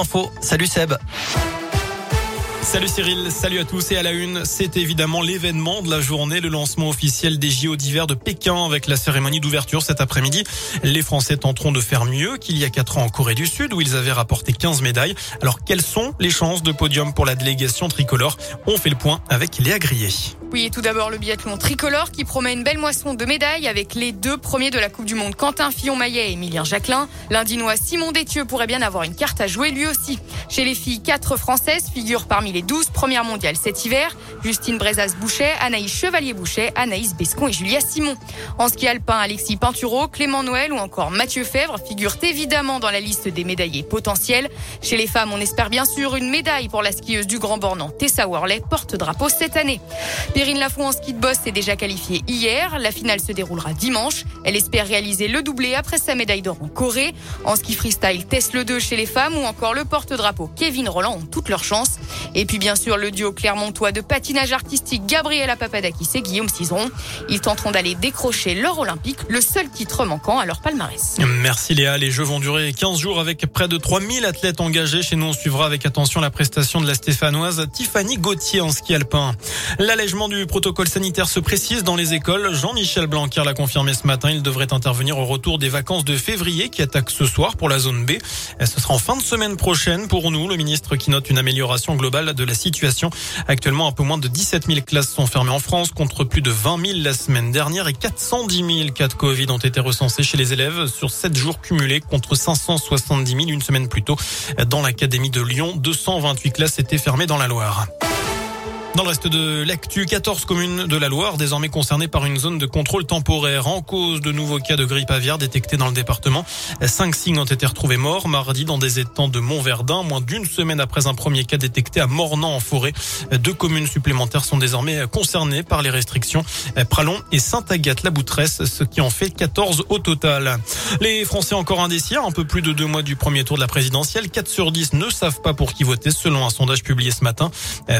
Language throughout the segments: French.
Info, salut Seb. Salut Cyril, salut à tous et à la une. C'est évidemment l'événement de la journée, le lancement officiel des JO d'hiver de Pékin avec la cérémonie d'ouverture cet après-midi. Les Français tenteront de faire mieux qu'il y a 4 ans en Corée du Sud où ils avaient rapporté 15 médailles. Alors quelles sont les chances de podium pour la délégation tricolore? On fait le point avec Léa Grillet. Oui, tout d'abord le biathlon tricolore qui promet une belle moisson de médailles avec les deux premiers de la Coupe du Monde, Quentin Fillon-Maillet et Emilien Jacquelin. L'Indinois Simon Détieux pourrait bien avoir une carte à jouer lui aussi. Chez les filles, quatre Françaises figurent parmi les 12 premières mondiales cet hiver. Justine Brezas-Boucher, Anaïs Chevalier-Boucher, Anaïs Bescon et Julia Simon. En ski alpin, Alexis Pinturo, Clément Noël ou encore Mathieu Fèvre figurent évidemment dans la liste des médaillés potentiels. Chez les femmes, on espère bien sûr une médaille pour la skieuse du Grand Bornand, Tessa Worley, porte-drapeau cette année. Perrine Lafont en ski de boss s'est déjà qualifiée hier. La finale se déroulera dimanche. Elle espère réaliser le doublé après sa médaille d'or en Corée. En ski freestyle, Tess le 2 chez les femmes ou encore le porte-drapeau Kevin Roland ont toutes leurs chances. Et puis bien sûr le duo clermontois de patinage artistique Gabriela Papadakis et Guillaume Cizeron. Ils tenteront d'aller décrocher l'or olympique, le seul titre manquant à leur palmarès. Merci Léa. Les Jeux vont durer 15 jours avec près de 3000 athlètes engagés. Chez nous, on suivra avec attention la prestation de la stéphanoise Tiffany Gauthier en ski alpin. L'allègement du protocole sanitaire se précise dans les écoles. Jean-Michel Blanquer l'a confirmé ce matin. Il devrait intervenir au retour des vacances de février qui attaquent ce soir pour la zone B. Ce sera en fin de semaine prochaine pour nous. Le ministre qui note une amélioration globale de la situation. Actuellement, un peu moins de 17 000 classes sont fermées en France contre plus de 20 000 la semaine dernière et 410 000 cas de Covid ont été recensés chez les élèves sur 7 jours cumulés contre 570 000 une semaine plus tôt. Dans l'académie de Lyon, 228 classes étaient fermées dans la Loire. Dans le reste de l'actu, 14 communes de la Loire désormais concernées par une zone de contrôle temporaire en cause de nouveaux cas de grippe aviaire détectés dans le département. Cinq signes ont été retrouvés morts mardi dans des étangs de Montverdun, moins d'une semaine après un premier cas détecté à Mornan en forêt. Deux communes supplémentaires sont désormais concernées par les restrictions. Pralon et Sainte-Agathe-la-Boutresse, ce qui en fait 14 au total. Les Français encore indécis, un peu plus de deux mois du premier tour de la présidentielle, 4 sur 10 ne savent pas pour qui voter selon un sondage publié ce matin.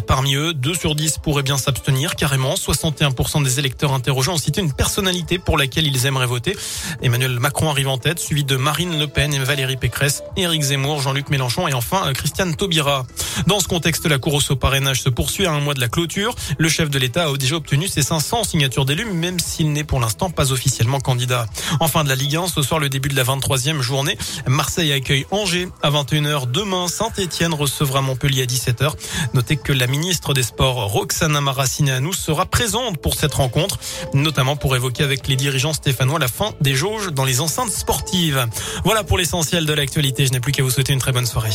Parmi eux, 2 sur 10 pourraient bien s'abstenir carrément. 61% des électeurs interrogés ont cité une personnalité pour laquelle ils aimeraient voter. Emmanuel Macron arrive en tête, suivi de Marine Le Pen et Valérie Pécresse, Éric Zemmour, Jean-Luc Mélenchon et enfin Christiane Taubira. Dans ce contexte, la course au parrainage se poursuit à un mois de la clôture. Le chef de l'État a déjà obtenu ses 500 signatures d'élus, même s'il n'est pour l'instant pas officiellement candidat. Enfin de la Ligue 1, ce soir le début de la 23e journée. Marseille accueille Angers à 21h. Demain, Saint-Etienne recevra Montpellier à 17h. Notez que la ministre des Sports Roxana Maracineanu sera présente pour cette rencontre, notamment pour évoquer avec les dirigeants stéphanois la fin des jauges dans les enceintes sportives. Voilà pour l'essentiel de l'actualité. Je n'ai plus qu'à vous souhaiter une très bonne soirée.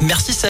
Merci.